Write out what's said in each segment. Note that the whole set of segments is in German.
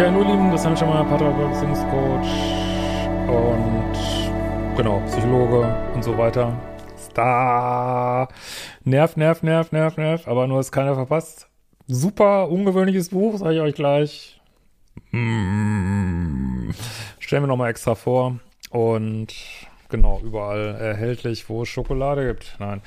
Ja, hallo Lieben, das ist schon mal Beziehungscoach und genau, Psychologe und so weiter. Star. Nerv, nerv, nerv, nerv, nerv, aber nur ist keiner verpasst. Super ungewöhnliches Buch, sage ich euch gleich. Mm. Stellen wir nochmal extra vor. Und genau, überall erhältlich, wo es Schokolade gibt. Nein.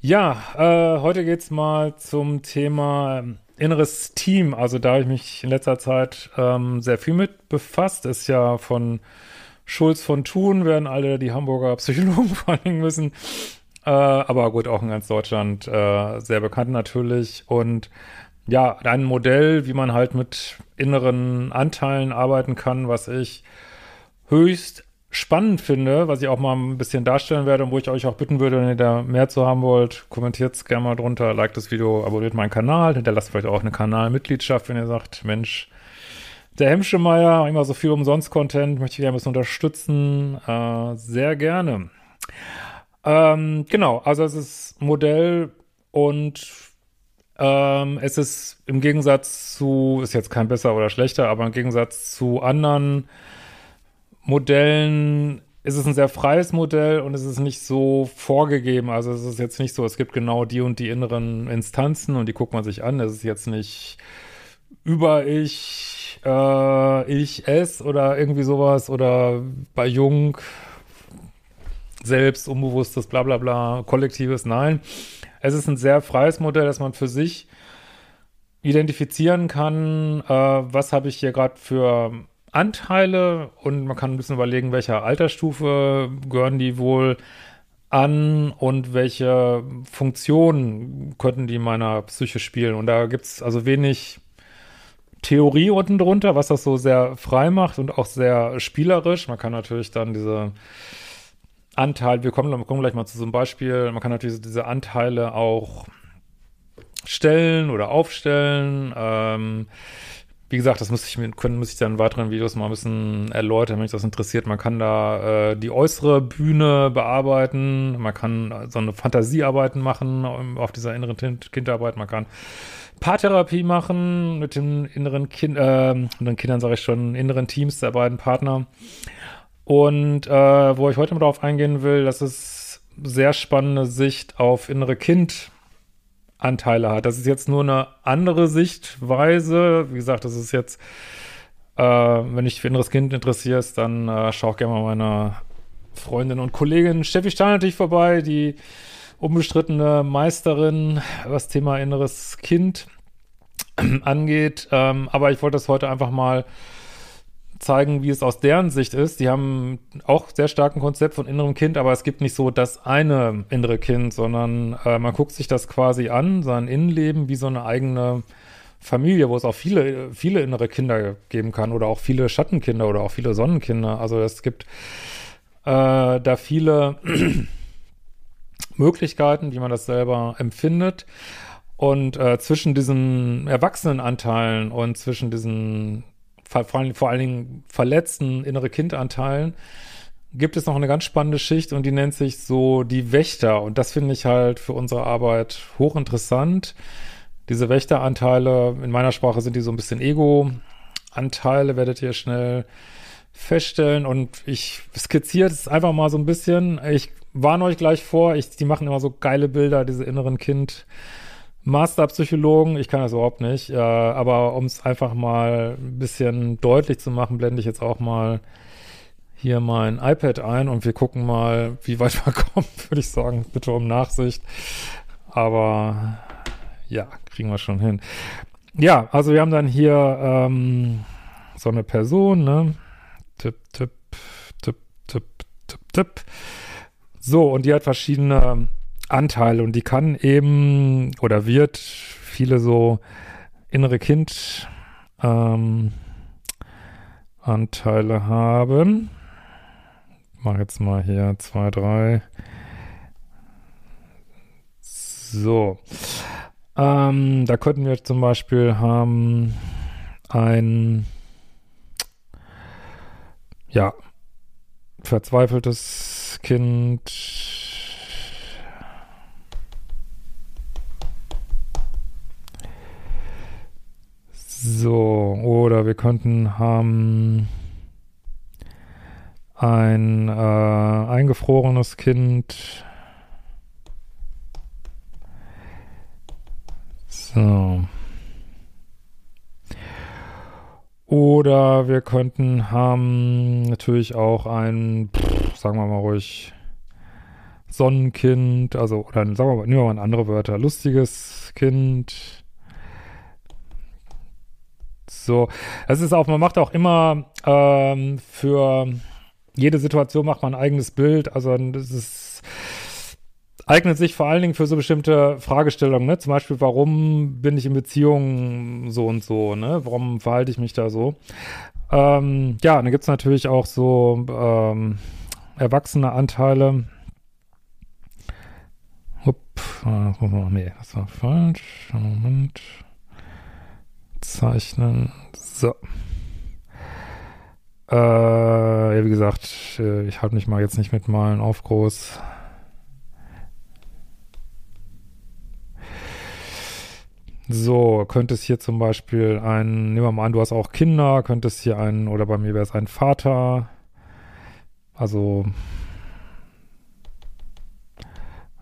Ja, äh, heute geht's mal zum Thema inneres Team. Also da habe ich mich in letzter Zeit ähm, sehr viel mit befasst. Ist ja von Schulz von Thun, werden alle die Hamburger Psychologen vor allen Dingen wissen. Äh, aber gut, auch in ganz Deutschland äh, sehr bekannt natürlich. Und ja, ein Modell, wie man halt mit inneren Anteilen arbeiten kann, was ich höchst spannend finde, was ich auch mal ein bisschen darstellen werde und wo ich euch auch bitten würde, wenn ihr da mehr zu haben wollt, kommentiert es gerne mal drunter, liked das Video, abonniert meinen Kanal, hinterlasst vielleicht auch eine Kanalmitgliedschaft, wenn ihr sagt, Mensch, der Hemschemeyer, immer so viel Umsonst-Content, möchte ich gerne ein bisschen unterstützen, äh, sehr gerne. Ähm, genau, also es ist Modell und ähm, es ist im Gegensatz zu, ist jetzt kein besser oder schlechter, aber im Gegensatz zu anderen Modellen ist es ein sehr freies Modell und es ist nicht so vorgegeben. Also es ist jetzt nicht so, es gibt genau die und die inneren Instanzen und die guckt man sich an. Es ist jetzt nicht über ich, äh, ich, es oder irgendwie sowas oder bei Jung selbst, unbewusstes, bla bla bla, kollektives, nein. Es ist ein sehr freies Modell, dass man für sich identifizieren kann, äh, was habe ich hier gerade für Anteile und man kann ein bisschen überlegen, welcher Altersstufe gehören die wohl an und welche Funktionen könnten die meiner Psyche spielen. Und da gibt es also wenig Theorie unten drunter, was das so sehr frei macht und auch sehr spielerisch. Man kann natürlich dann diese Anteile, wir kommen, wir kommen gleich mal zu so einem Beispiel, man kann natürlich diese Anteile auch stellen oder aufstellen. Ähm, wie gesagt, das muss ich mir können, muss ich dann in weiteren Videos mal ein bisschen erläutern, wenn mich das interessiert. Man kann da äh, die äußere Bühne bearbeiten, man kann so eine Fantasiearbeiten machen auf dieser inneren Kindarbeit, man kann Paartherapie machen mit den inneren Kind, äh, mit den Kindern sage ich schon, inneren Teams der beiden Partner. Und äh, wo ich heute mal drauf eingehen will, das ist sehr spannende Sicht auf innere Kind Anteile hat. Das ist jetzt nur eine andere Sichtweise. Wie gesagt, das ist jetzt, äh, wenn dich für inneres Kind interessierst, dann äh, schau gerne mal meiner Freundin und Kollegin Steffi Stein natürlich vorbei, die unbestrittene Meisterin, was Thema inneres Kind angeht. Ähm, aber ich wollte das heute einfach mal zeigen, wie es aus deren Sicht ist. Die haben auch sehr stark ein Konzept von innerem Kind, aber es gibt nicht so das eine innere Kind, sondern äh, man guckt sich das quasi an, sein Innenleben wie so eine eigene Familie, wo es auch viele, viele innere Kinder geben kann oder auch viele Schattenkinder oder auch viele Sonnenkinder. Also es gibt äh, da viele Möglichkeiten, wie man das selber empfindet. Und äh, zwischen diesen Erwachsenenanteilen und zwischen diesen vor, allem, vor allen Dingen verletzten innere Kindanteilen, gibt es noch eine ganz spannende Schicht und die nennt sich so die Wächter. Und das finde ich halt für unsere Arbeit hochinteressant. Diese Wächteranteile, in meiner Sprache sind die so ein bisschen Ego-Anteile, werdet ihr schnell feststellen. Und ich skizziere es einfach mal so ein bisschen. Ich warne euch gleich vor, ich, die machen immer so geile Bilder, diese inneren Kind- Masterpsychologen, ich kann das überhaupt nicht, äh, aber um es einfach mal ein bisschen deutlich zu machen, blende ich jetzt auch mal hier mein iPad ein und wir gucken mal, wie weit wir kommen, würde ich sagen. Bitte um Nachsicht. Aber ja, kriegen wir schon hin. Ja, also wir haben dann hier ähm, so eine Person, ne? Tipp, tipp, tipp, tipp, tipp, tipp. So, und die hat verschiedene Anteile und die kann eben oder wird viele so innere Kind ähm, Anteile haben. Ich mache jetzt mal hier zwei, drei. So. Ähm, da könnten wir zum Beispiel haben ein ja verzweifeltes Kind So, oder wir könnten haben ein äh, eingefrorenes Kind. So. Oder wir könnten haben natürlich auch ein, pff, sagen wir mal ruhig, Sonnenkind, also, oder sagen wir mal, nehmen wir mal andere Wörter, lustiges Kind. So, es ist auch, man macht auch immer ähm, für jede Situation macht man ein eigenes Bild, also das ist eignet sich vor allen Dingen für so bestimmte Fragestellungen, ne? Zum Beispiel, warum bin ich in Beziehungen so und so, ne? Warum verhalte ich mich da so? Ähm, ja, dann gibt's natürlich auch so ähm, erwachsene Anteile. Hup, äh, nee, das war falsch. Moment. Zeichnen. So. Äh, ja, wie gesagt, äh, ich halte mich mal jetzt nicht mit Malen auf groß. So, könnte es hier zum Beispiel ein, nehmen wir mal an, du hast auch Kinder, könnte es hier ein, oder bei mir wäre es ein Vater, also,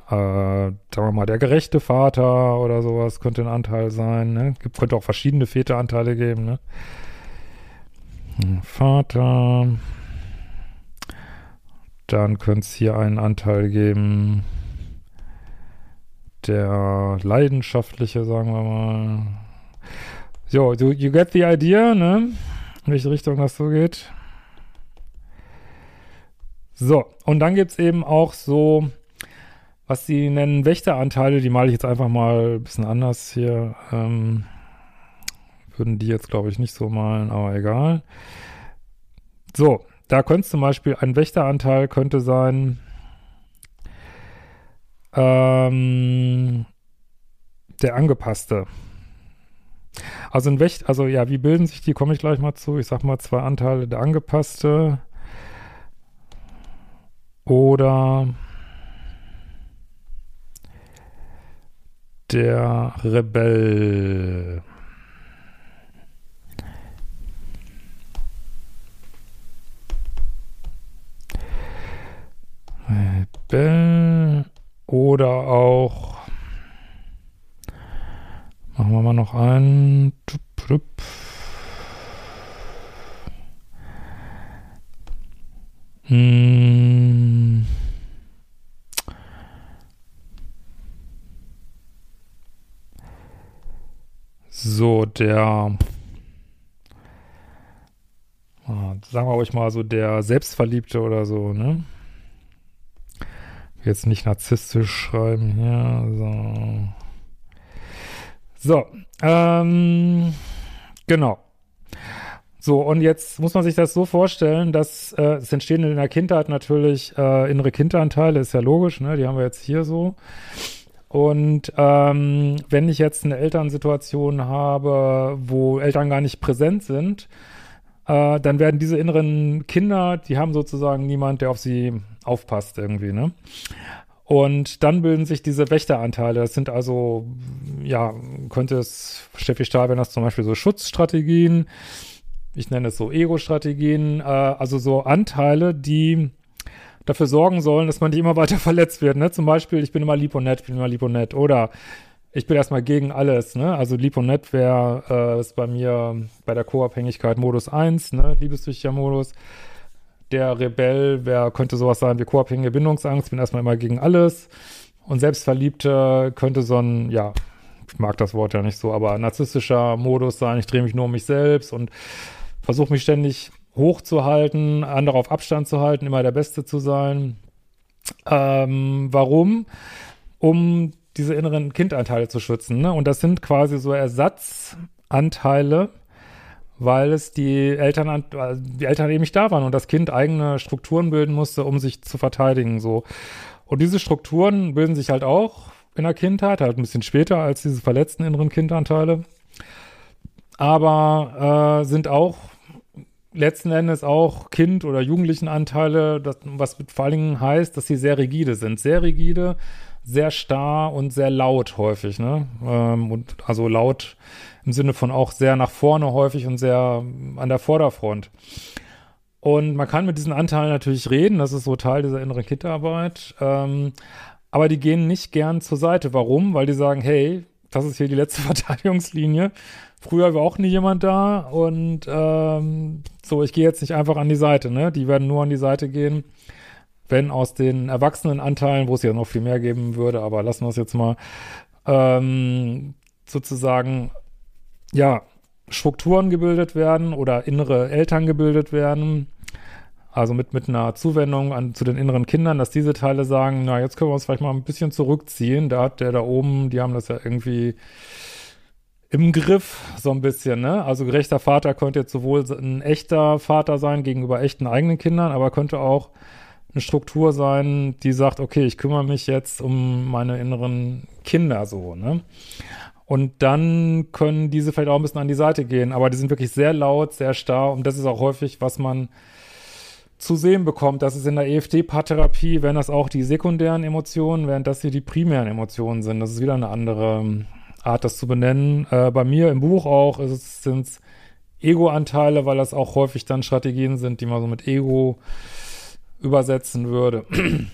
äh, sagen wir mal, der gerechte Vater oder sowas könnte ein Anteil sein, ne? Gibt, könnte auch verschiedene Väteranteile geben, ne? Vater, dann könnte es hier einen Anteil geben, der leidenschaftliche, sagen wir mal. So, you, you get the idea, ne? In welche Richtung das so geht. So, und dann gibt es eben auch so, was sie nennen Wächteranteile, die male ich jetzt einfach mal ein bisschen anders hier. Ähm, würden die jetzt, glaube ich, nicht so malen, aber egal. So, da könnte zum Beispiel ein Wächteranteil könnte sein, ähm, der angepasste. Also ein Wächt, also ja, wie bilden sich die, komme ich gleich mal zu. Ich sag mal zwei Anteile, der angepasste oder der Rebell. Rebell oder auch, machen wir mal noch einen. Hm. So, der, sagen wir euch mal so, der Selbstverliebte oder so, ne? Jetzt nicht narzisstisch schreiben hier. So. So, ähm, genau. So, und jetzt muss man sich das so vorstellen, dass äh, es entstehen in der Kindheit natürlich äh, innere Kinderanteile, ist ja logisch, ne? Die haben wir jetzt hier so. Und ähm, wenn ich jetzt eine Elternsituation habe, wo Eltern gar nicht präsent sind, äh, dann werden diese inneren Kinder, die haben sozusagen niemand, der auf sie aufpasst irgendwie, ne? Und dann bilden sich diese Wächteranteile. Das sind also, ja, könnte es, Steffi Stahl, wenn das zum Beispiel so Schutzstrategien, ich nenne es so Ego-Strategien, äh, also so Anteile, die dafür sorgen sollen, dass man nicht immer weiter verletzt wird. Ne? Zum Beispiel, ich bin immer lieb und nett, ich bin immer lieb und nett. Oder ich bin erstmal gegen alles, ne? Also lieb und nett wäre äh, ist bei mir bei der Co-Abhängigkeit Modus 1, ne? Liebessüchtiger Modus. Der Rebell wäre, könnte sowas sein wie co-abhängige Bindungsangst, bin erstmal immer gegen alles. Und Selbstverliebte könnte so ein, ja, ich mag das Wort ja nicht so, aber narzisstischer Modus sein, ich drehe mich nur um mich selbst und versuche mich ständig hochzuhalten, andere auf Abstand zu halten, immer der Beste zu sein. Ähm, warum? Um diese inneren Kindanteile zu schützen. Ne? Und das sind quasi so Ersatzanteile, weil es die Eltern, die Eltern eben nicht da waren und das Kind eigene Strukturen bilden musste, um sich zu verteidigen. So. Und diese Strukturen bilden sich halt auch in der Kindheit, halt ein bisschen später als diese verletzten inneren Kindanteile. Aber äh, sind auch letzten Endes auch Kind- oder Jugendlichenanteile, das, was vor allen Dingen heißt, dass sie sehr rigide sind. Sehr rigide, sehr starr und sehr laut häufig, ne? Ähm, und also laut im Sinne von auch sehr nach vorne häufig und sehr an der Vorderfront. Und man kann mit diesen Anteilen natürlich reden, das ist so Teil dieser inneren Kindarbeit. Ähm, aber die gehen nicht gern zur Seite. Warum? Weil die sagen, hey, das ist hier die letzte Verteidigungslinie. Früher war auch nie jemand da und ähm, so, ich gehe jetzt nicht einfach an die Seite, ne? Die werden nur an die Seite gehen, wenn aus den Erwachsenenanteilen, wo es ja noch viel mehr geben würde, aber lassen wir es jetzt mal, ähm, sozusagen, ja, Strukturen gebildet werden oder innere Eltern gebildet werden, also mit, mit einer Zuwendung an, zu den inneren Kindern, dass diese Teile sagen, na, jetzt können wir uns vielleicht mal ein bisschen zurückziehen. Da hat der da oben, die haben das ja irgendwie im Griff, so ein bisschen, ne? Also gerechter Vater könnte jetzt sowohl ein echter Vater sein gegenüber echten eigenen Kindern, aber könnte auch eine Struktur sein, die sagt, okay, ich kümmere mich jetzt um meine inneren Kinder so, ne? Und dann können diese vielleicht auch ein bisschen an die Seite gehen, aber die sind wirklich sehr laut, sehr starr und das ist auch häufig, was man zu sehen bekommt. Das ist in der EFT-Paartherapie, wenn das auch die sekundären Emotionen, während das hier die primären Emotionen sind. Das ist wieder eine andere Art, das zu benennen. Äh, bei mir im Buch auch sind es Ego-Anteile, weil das auch häufig dann Strategien sind, die man so mit Ego übersetzen würde.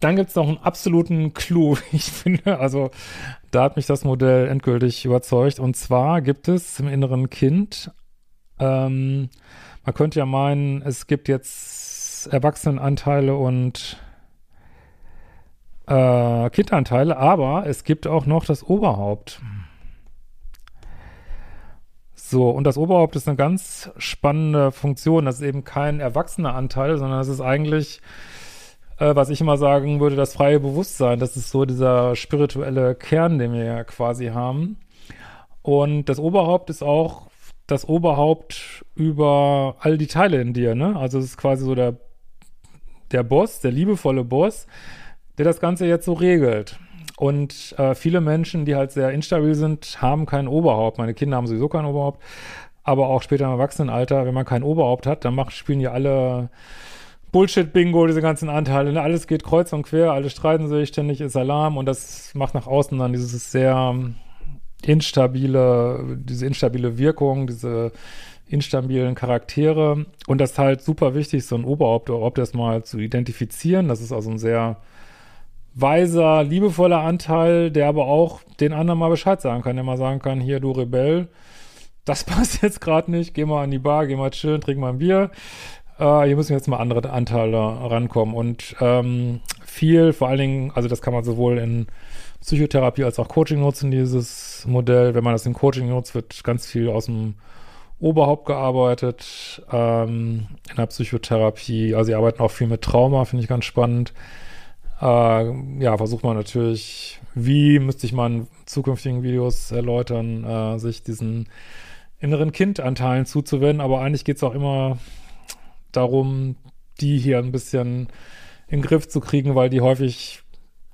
Dann gibt es noch einen absoluten Clou, ich finde. Also da hat mich das Modell endgültig überzeugt. Und zwar gibt es im inneren Kind, ähm, man könnte ja meinen, es gibt jetzt Erwachsenenanteile und äh, Kindanteile, aber es gibt auch noch das Oberhaupt. So, und das Oberhaupt ist eine ganz spannende Funktion. Das ist eben kein erwachsener Anteil, sondern das ist eigentlich äh, was ich immer sagen würde, das freie Bewusstsein. Das ist so dieser spirituelle Kern, den wir ja quasi haben. Und das Oberhaupt ist auch das Oberhaupt über all die Teile in dir, ne? Also es ist quasi so der, der Boss, der liebevolle Boss, der das Ganze jetzt so regelt. Und äh, viele Menschen, die halt sehr instabil sind, haben kein Oberhaupt. Meine Kinder haben sowieso kein Oberhaupt. Aber auch später im Erwachsenenalter, wenn man kein Oberhaupt hat, dann macht, spielen die alle Bullshit-Bingo, diese ganzen Anteile. Ne? Alles geht kreuz und quer, alle streiten sich, ständig ist Alarm und das macht nach außen dann dieses sehr instabile, diese instabile Wirkung, diese instabilen Charaktere. Und das ist halt super wichtig, so ein Oberhaupt oder Oberhaupt erstmal zu identifizieren. Das ist also ein sehr weiser, liebevoller Anteil, der aber auch den anderen mal Bescheid sagen kann, der mal sagen kann, hier, du Rebell, das passt jetzt gerade nicht, geh mal an die Bar, geh mal chillen, trink mal ein Bier äh, hier müssen jetzt mal andere Anteile rankommen. Und ähm, viel, vor allen Dingen, also das kann man sowohl in Psychotherapie als auch Coaching nutzen, dieses Modell. Wenn man das in Coaching nutzt, wird ganz viel aus dem Oberhaupt gearbeitet, ähm, in der Psychotherapie. Also sie arbeiten auch viel mit Trauma, finde ich ganz spannend. Äh, ja, versucht man natürlich, wie müsste ich in zukünftigen Videos erläutern, äh, sich diesen inneren Kindanteilen zuzuwenden, aber eigentlich geht es auch immer darum, die hier ein bisschen in den Griff zu kriegen, weil die häufig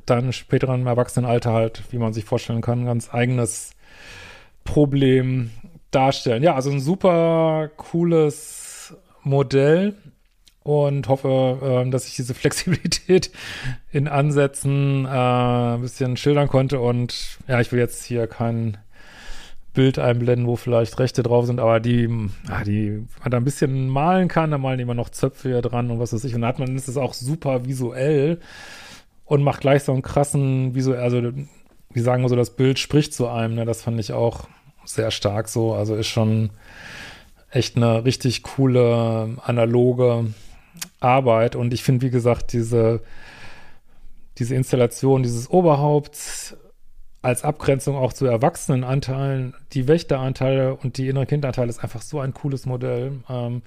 dann später im Erwachsenenalter halt, wie man sich vorstellen kann, ein ganz eigenes Problem darstellen. Ja, also ein super cooles Modell und hoffe, äh, dass ich diese Flexibilität in Ansätzen äh, ein bisschen schildern konnte und ja, ich will jetzt hier keinen Bild einblenden, wo vielleicht Rechte drauf sind, aber die, die man da ein bisschen malen kann, da malen immer noch Zöpfe hier dran und was weiß ich. Und dann hat man, ist es auch super visuell und macht gleich so einen krassen visuell, also die sagen immer so, das Bild spricht zu einem, ne? Das fand ich auch sehr stark so. Also ist schon echt eine richtig coole analoge Arbeit. Und ich finde, wie gesagt, diese, diese Installation dieses Oberhaupts als Abgrenzung auch zu Erwachsenenanteilen, die Wächteranteile und die innere Kindanteile ist einfach so ein cooles Modell. Ähm,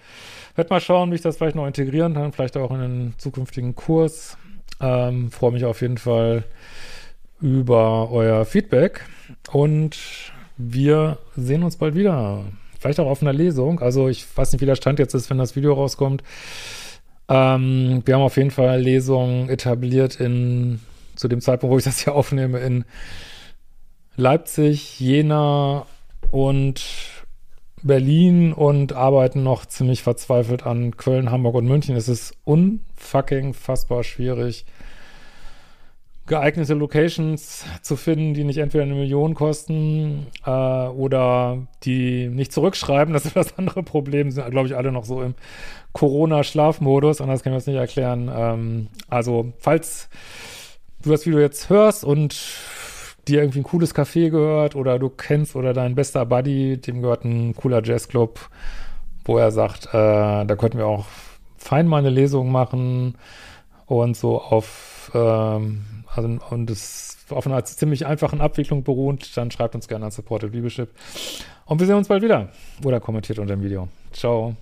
werde mal schauen, wie ich das vielleicht noch integrieren kann, vielleicht auch in einen zukünftigen Kurs. Ähm, Freue mich auf jeden Fall über euer Feedback und wir sehen uns bald wieder. Vielleicht auch auf einer Lesung. Also ich weiß nicht, wie der Stand jetzt ist, wenn das Video rauskommt. Ähm, wir haben auf jeden Fall Lesungen etabliert in zu dem Zeitpunkt, wo ich das hier aufnehme, in Leipzig, Jena und Berlin und arbeiten noch ziemlich verzweifelt an Köln, Hamburg und München. Es ist unfucking fassbar schwierig, geeignete Locations zu finden, die nicht entweder eine Million kosten äh, oder die nicht zurückschreiben. Das ist das andere Problem. Sind, glaube ich, alle noch so im Corona-Schlafmodus. Anders kann ich das nicht erklären. Ähm, also, falls du das Video jetzt hörst und dir irgendwie ein cooles Café gehört oder du kennst oder dein bester Buddy, dem gehört ein cooler Jazzclub, wo er sagt, äh, da könnten wir auch fein mal eine Lesung machen und so auf ähm, also, und es auf einer ziemlich einfachen Abwicklung beruht, dann schreibt uns gerne an Supported Leadership. Und wir sehen uns bald wieder. Oder kommentiert unter dem Video. Ciao.